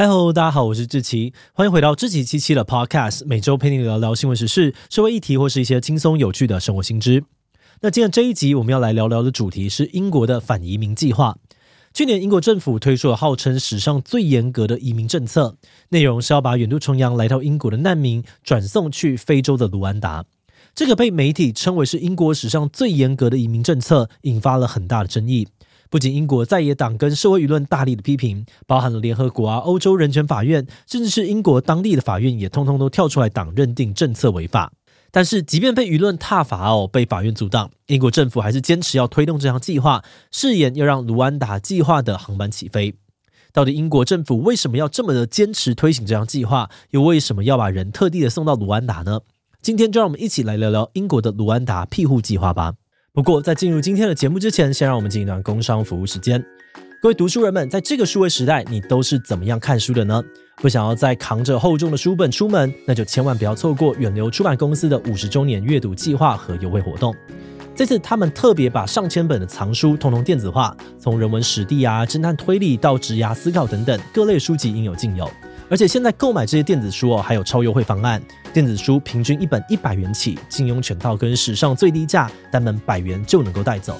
嗨喽，大家好，我是志奇，欢迎回到志奇七七的 Podcast，每周陪你聊聊新闻时事、社会议题或是一些轻松有趣的生活新知。那今天这一集我们要来聊聊的主题是英国的反移民计划。去年英国政府推出了号称史上最严格的移民政策，内容是要把远渡重洋来到英国的难民转送去非洲的卢安达。这个被媒体称为是英国史上最严格的移民政策，引发了很大的争议。不仅英国在野党跟社会舆论大力的批评，包含了联合国啊、欧洲人权法院，甚至是英国当地的法院，也通通都跳出来党认定政策违法。但是，即便被舆论挞伐哦，被法院阻挡，英国政府还是坚持要推动这项计划，誓言要让卢安达计划的航班起飞。到底英国政府为什么要这么的坚持推行这项计划？又为什么要把人特地的送到卢安达呢？今天就让我们一起来聊聊英国的卢安达庇护计划吧。不过，在进入今天的节目之前，先让我们进一段工商服务时间。各位读书人们，在这个数位时代，你都是怎么样看书的呢？不想要再扛着厚重的书本出门，那就千万不要错过远流出版公司的五十周年阅读计划和优惠活动。这次他们特别把上千本的藏书统统电子化，从人文史地啊、侦探推理到职涯思考等等各类书籍应有尽有。而且现在购买这些电子书哦，还有超优惠方案。电子书平均一本一百元起，金庸全套跟史上最低价，单本百元就能够带走。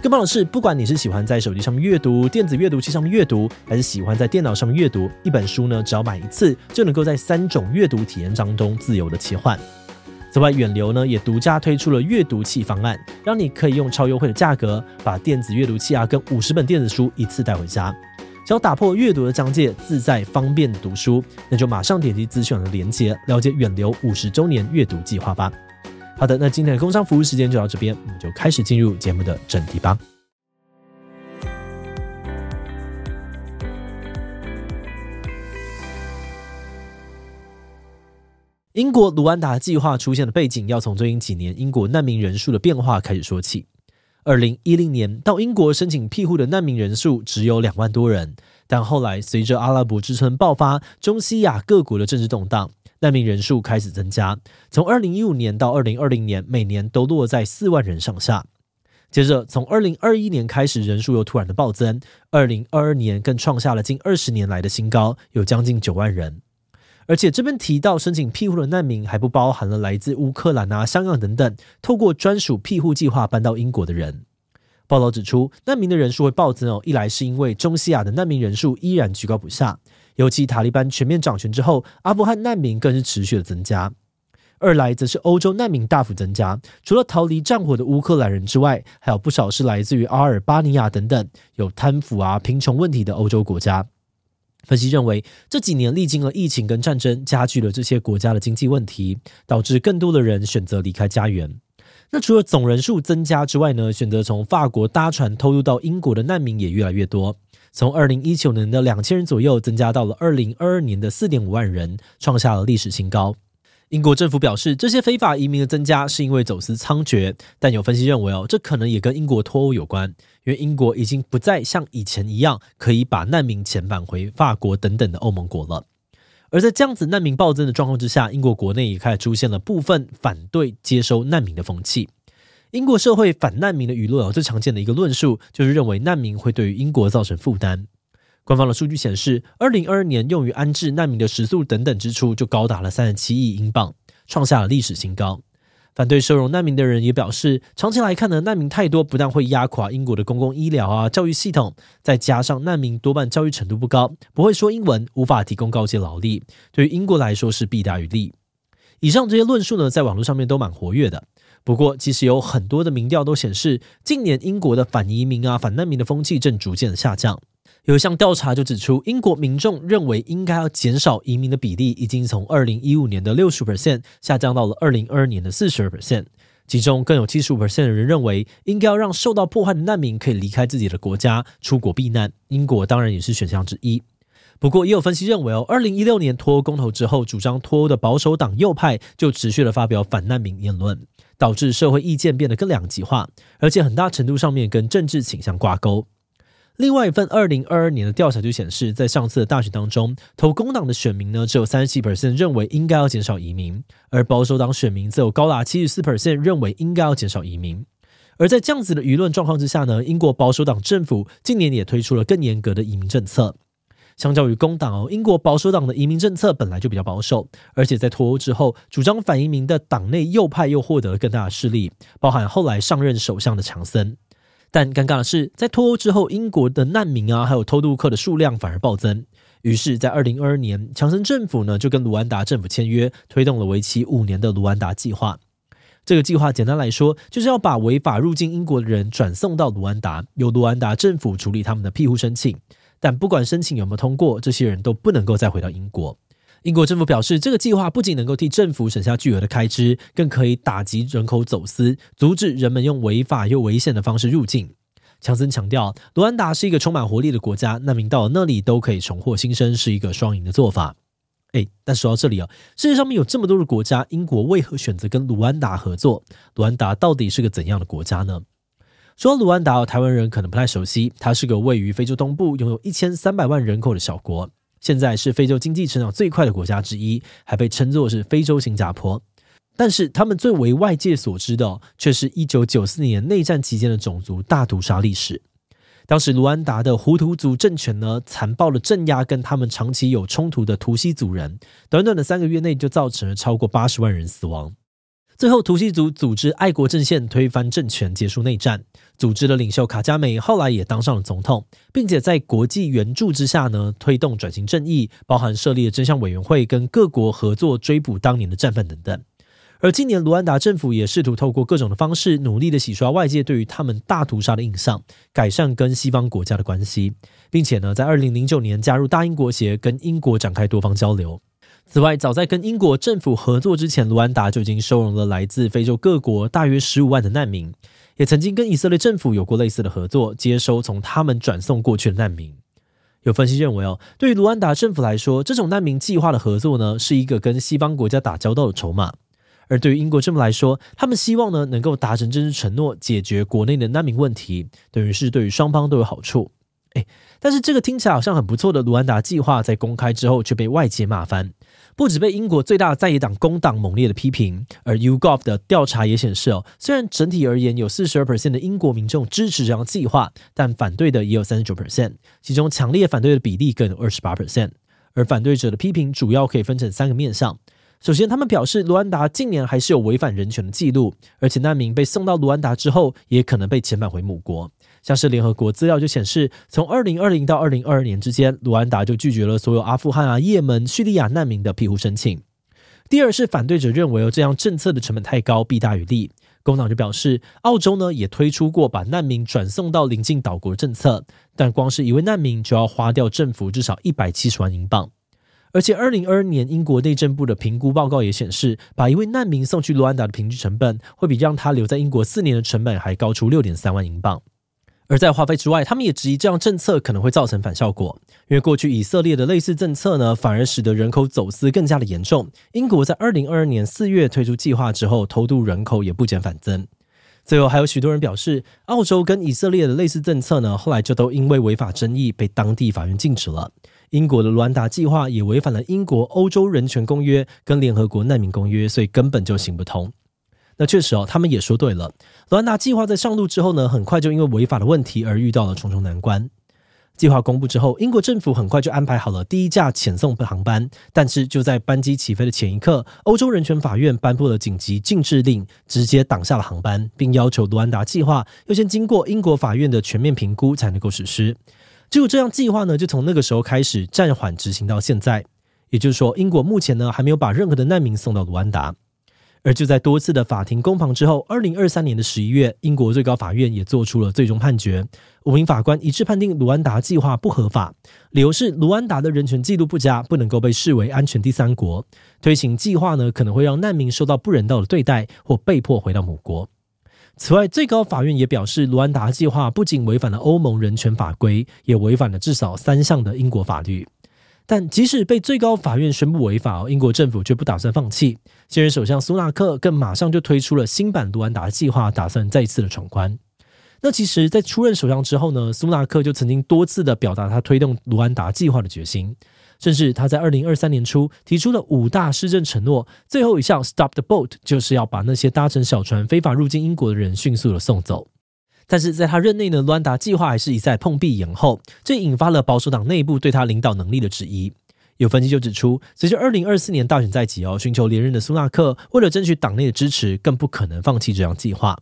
更棒的是，不管你是喜欢在手机上面阅读、电子阅读器上面阅读，还是喜欢在电脑上面阅读，一本书呢，只要买一次就能够在三种阅读体验当中自由的切换。此外，远流呢也独家推出了阅读器方案，让你可以用超优惠的价格，把电子阅读器啊跟五十本电子书一次带回家。想要打破阅读的疆界，自在方便读书，那就马上点击资讯栏的链接，了解远流五十周年阅读计划吧。好的，那今天的工商服务时间就到这边，我们就开始进入节目的正题吧。英国卢安达计划出现的背景，要从最近几年英国难民人数的变化开始说起。二零一零年到英国申请庇护的难民人数只有两万多人，但后来随着阿拉伯之春爆发，中西亚各国的政治动荡，难民人数开始增加。从二零一五年到二零二零年，每年都落在四万人上下。接着从二零二一年开始，人数又突然的暴增，二零二二年更创下了近二十年来的新高，有将近九万人。而且这边提到申请庇护的难民，还不包含了来自乌克兰啊、香港等等，透过专属庇护计划搬到英国的人。报道指出，难民的人数会暴增哦，一来是因为中西亚的难民人数依然居高不下，尤其塔利班全面掌权之后，阿富汗难民更是持续的增加；二来则是欧洲难民大幅增加，除了逃离战火的乌克兰人之外，还有不少是来自于阿尔巴尼亚等等有贪腐啊、贫穷问题的欧洲国家。分析认为，这几年历经了疫情跟战争，加剧了这些国家的经济问题，导致更多的人选择离开家园。那除了总人数增加之外呢，选择从法国搭船偷渡到英国的难民也越来越多，从二零一九年的两千人左右，增加到了二零二二年的四点五万人，创下了历史新高。英国政府表示，这些非法移民的增加是因为走私猖獗，但有分析认为哦，这可能也跟英国脱欧有关，因为英国已经不再像以前一样可以把难民遣返回法国等等的欧盟国了。而在这样子难民暴增的状况之下，英国国内也开始出现了部分反对接收难民的风气。英国社会反难民的舆论哦，最常见的一个论述就是认为难民会对于英国造成负担。官方的数据显示，二零二二年用于安置难民的食宿等等支出就高达了三十七亿英镑，创下了历史新高。反对收容难民的人也表示，长期来看呢，难民太多不但会压垮英国的公共医疗啊、教育系统，再加上难民多半教育程度不高，不会说英文，无法提供高阶劳力，对于英国来说是弊大于利。以上这些论述呢，在网络上面都蛮活跃的。不过，其实有很多的民调都显示，近年英国的反移民啊、反难民的风气正逐渐的下降。有一项调查就指出，英国民众认为应该要减少移民的比例，已经从二零一五年的六十 percent 下降到了二零二二年的四十二 percent。其中更有七十五 percent 的人认为，应该要让受到迫害的难民可以离开自己的国家，出国避难。英国当然也是选项之一。不过，也有分析认为哦，二零一六年脱欧公投之后，主张脱欧的保守党右派就持续的发表反难民言论，导致社会意见变得更两极化，而且很大程度上面跟政治倾向挂钩。另外一份二零二二年的调查就显示，在上次的大选当中，投工党的选民呢，只有三十七 percent 认为应该要减少移民，而保守党选民则有高达七十四 percent 认为应该要减少移民。而在这样子的舆论状况之下呢，英国保守党政府近年也推出了更严格的移民政策。相较于工党哦，英国保守党的移民政策本来就比较保守，而且在脱欧之后，主张反移民的党内右派又获得了更大的势力，包含后来上任首相的强森。但尴尬的是，在脱欧之后，英国的难民啊，还有偷渡客的数量反而暴增。于是，在二零二二年，强森政府呢就跟卢安达政府签约，推动了为期五年的卢安达计划。这个计划简单来说，就是要把违法入境英国的人转送到卢安达，由卢安达政府处理他们的庇护申请。但不管申请有没有通过，这些人都不能够再回到英国。英国政府表示，这个计划不仅能够替政府省下巨额的开支，更可以打击人口走私，阻止人们用违法又危险的方式入境。强森强调，卢安达是一个充满活力的国家，难民到那里都可以重获新生，是一个双赢的做法。哎，但说到这里啊，世界上面有这么多的国家，英国为何选择跟卢安达合作？卢安达到底是个怎样的国家呢？说到卢安达，台湾人可能不太熟悉。它是个位于非洲东部、拥有一千三百万人口的小国，现在是非洲经济成长最快的国家之一，还被称作是非洲新加坡。但是，他们最为外界所知的，却是一九九四年内战期间的种族大屠杀历史。当时，卢安达的胡图族政权呢，残暴的镇压跟他们长期有冲突的图西族人，短短的三个月内就造成了超过八十万人死亡。最后，图西族组织爱国阵线推翻政权，结束内战。组织的领袖卡加梅后来也当上了总统，并且在国际援助之下呢，推动转型正义，包含设立了真相委员会，跟各国合作追捕当年的战犯等等。而今年，卢安达政府也试图透过各种的方式，努力的洗刷外界对于他们大屠杀的印象，改善跟西方国家的关系，并且呢，在二零零九年加入大英国协，跟英国展开多方交流。此外，早在跟英国政府合作之前，卢安达就已经收容了来自非洲各国大约十五万的难民，也曾经跟以色列政府有过类似的合作，接收从他们转送过去的难民。有分析认为，哦，对于卢安达政府来说，这种难民计划的合作呢，是一个跟西方国家打交道的筹码；而对于英国政府来说，他们希望呢，能够达成政治承诺，解决国内的难民问题，等于是对于双方都有好处。哎，但是这个听起来好像很不错的卢安达计划，在公开之后却被外界骂翻。不止被英国最大的在野党工党猛烈的批评，而 YouGov 的调查也显示哦，虽然整体而言有四十二 percent 的英国民众支持这样计划，但反对的也有三十九 percent，其中强烈反对的比例更有二十八 percent。而反对者的批评主要可以分成三个面向。首先，他们表示卢安达近年还是有违反人权的记录，而且难民被送到卢安达之后，也可能被遣返回母国。像是联合国资料就显示，从二零二零到二零二二年之间，卢安达就拒绝了所有阿富汗啊、也门、叙利亚难民的庇护申请。第二是反对者认为哦，这样政策的成本太高，弊大于利。工党就表示，澳洲呢也推出过把难民转送到邻近岛国政策，但光是一位难民就要花掉政府至少一百七十万英镑。而且，二零二二年英国内政部的评估报告也显示，把一位难民送去卢安达的平均成本，会比让他留在英国四年的成本还高出六点三万英镑。而在花费之外，他们也质疑这样政策可能会造成反效果，因为过去以色列的类似政策呢，反而使得人口走私更加的严重。英国在二零二二年四月推出计划之后，偷渡人口也不减反增。最后，还有许多人表示，澳洲跟以色列的类似政策呢，后来就都因为违法争议被当地法院禁止了。英国的卢安达计划也违反了英国欧洲人权公约跟联合国难民公约，所以根本就行不通。那确实哦，他们也说对了。卢安达计划在上路之后呢，很快就因为违法的问题而遇到了重重难关。计划公布之后，英国政府很快就安排好了第一架遣送航班，但是就在班机起飞的前一刻，欧洲人权法院颁布了紧急禁制令，直接挡下了航班，并要求卢安达计划要先经过英国法院的全面评估才能够实施。只有这样计划呢，就从那个时候开始暂缓执行到现在。也就是说，英国目前呢还没有把任何的难民送到卢安达。而就在多次的法庭攻防之后，二零二三年的十一月，英国最高法院也做出了最终判决。五名法官一致判定卢安达计划不合法，理由是卢安达的人权记录不佳，不能够被视为安全第三国。推行计划呢，可能会让难民受到不人道的对待，或被迫回到母国。此外，最高法院也表示，卢安达计划不仅违反了欧盟人权法规，也违反了至少三项的英国法律。但即使被最高法院宣布违法，英国政府却不打算放弃。现任首相苏纳克更马上就推出了新版卢安达计划，打算再次的闯关。那其实，在出任首相之后呢，苏纳克就曾经多次的表达他推动卢安达计划的决心，甚至他在二零二三年初提出了五大施政承诺，最后一项 Stop the Boat 就是要把那些搭乘小船非法入境英国的人迅速的送走。但是在他任内呢，卢安达计划还是一再碰壁延后，这引发了保守党内部对他领导能力的质疑。有分析就指出，随着二零二四年大选在即哦，寻求连任的苏纳克为了争取党内的支持，更不可能放弃这项计划。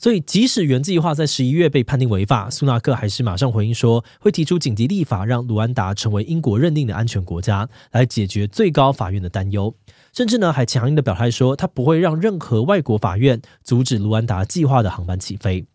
所以，即使原计划在十一月被判定违法，苏纳克还是马上回应说，会提出紧急立法，让卢安达成为英国认定的安全国家，来解决最高法院的担忧。甚至呢，还强硬的表态说，他不会让任何外国法院阻止卢安达计划的航班起飞。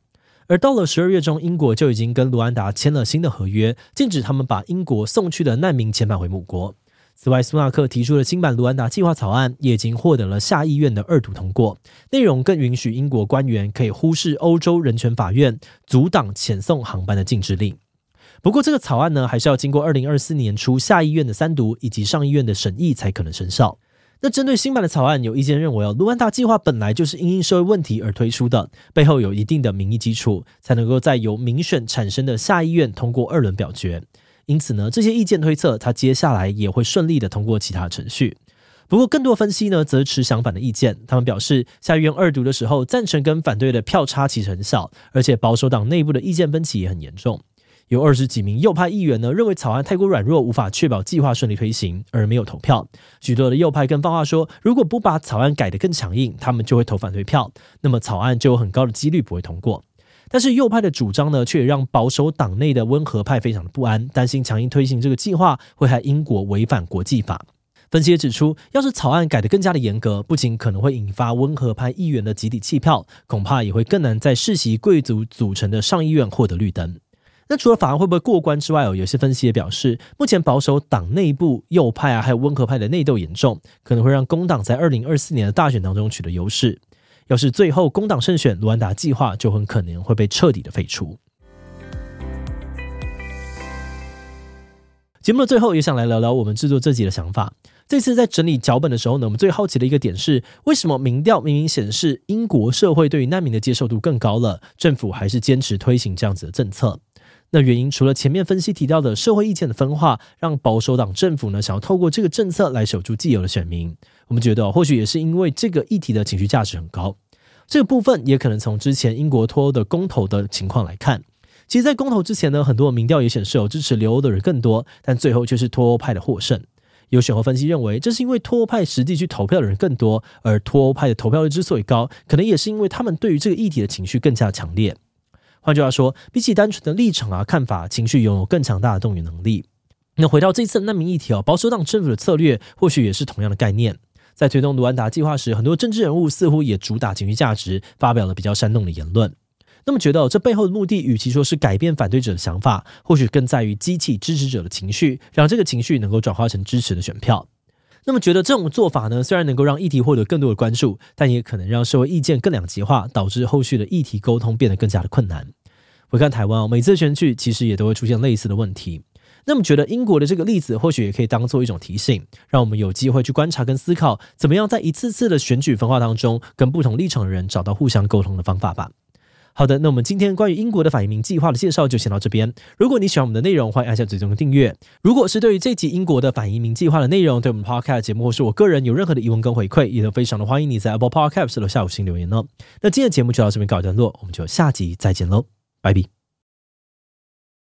而到了十二月中，英国就已经跟卢安达签了新的合约，禁止他们把英国送去的难民遣返回母国。此外，苏纳克提出的新版卢安达计划草案也已经获得了下议院的二读通过，内容更允许英国官员可以忽视欧洲人权法院阻挡遣送航班的禁止令。不过，这个草案呢，还是要经过二零二四年初下议院的三读以及上议院的审议才可能生效。那针对新版的草案，有意见认为哦，卢安达计划本来就是因应社会问题而推出的，背后有一定的民意基础，才能够在由民选产生的下议院通过二轮表决。因此呢，这些意见推测，他接下来也会顺利的通过其他程序。不过，更多分析呢，则持相反的意见。他们表示，下议院二读的时候，赞成跟反对的票差其实很小，而且保守党内部的意见分歧也很严重。有二十几名右派议员呢，认为草案太过软弱，无法确保计划顺利推行，而没有投票。许多的右派更放话说，如果不把草案改得更强硬，他们就会投反对票，那么草案就有很高的几率不会通过。但是右派的主张呢，却也让保守党内的温和派非常的不安，担心强硬推行这个计划会害英国违反国际法。分析也指出，要是草案改得更加的严格，不仅可能会引发温和派议员的集体弃票，恐怕也会更难在世袭贵族组成的上议院获得绿灯。那除了法案会不会过关之外哦，有些分析也表示，目前保守党内部右派啊，还有温和派的内斗严重，可能会让工党在二零二四年的大选当中取得优势。要是最后工党胜选，卢安达计划就很可能会被彻底的废除。节目的最后，也想来聊聊我们制作这集的想法。这次在整理脚本的时候呢，我们最好奇的一个点是，为什么民调明明显示英国社会对于难民的接受度更高了，政府还是坚持推行这样子的政策？那原因除了前面分析提到的社会意见的分化，让保守党政府呢想要透过这个政策来守住既有的选民，我们觉得或许也是因为这个议题的情绪价值很高。这个部分也可能从之前英国脱欧的公投的情况来看，其实，在公投之前呢，很多民调也显示有支持留欧的人更多，但最后却是脱欧派的获胜。有选后分析认为，这是因为脱欧派实际去投票的人更多，而脱欧派的投票率之所以高，可能也是因为他们对于这个议题的情绪更加强烈。换句话说，比起单纯的立场啊、看法，情绪拥有更强大的动员能力。那回到这次难民议题哦，保守党政府的策略或许也是同样的概念。在推动卢安达计划时，很多政治人物似乎也主打情绪价值，发表了比较煽动的言论。那么，觉得这背后的目的，与其说是改变反对者的想法，或许更在于激起支持者的情绪，让这个情绪能够转化成支持的选票。那么，觉得这种做法呢，虽然能够让议题获得更多的关注，但也可能让社会意见更两极化，导致后续的议题沟通变得更加的困难。回看台湾哦，每次选举其实也都会出现类似的问题。那么，觉得英国的这个例子或许也可以当做一种提醒，让我们有机会去观察跟思考，怎么样在一次次的选举分化当中，跟不同立场的人找到互相沟通的方法吧。好的，那我们今天关于英国的反移民计划的介绍就先到这边。如果你喜欢我们的内容，欢迎按下追踪的订阅。如果是对于这集英国的反移民计划的内容，对我们 Podcast 节目或是我个人有任何的疑问跟回馈，也都非常的欢迎你在 Apple Podcast 留下五星留言哦。那今天的节目就到这边告一段落，我们就下集再见喽。拜拜。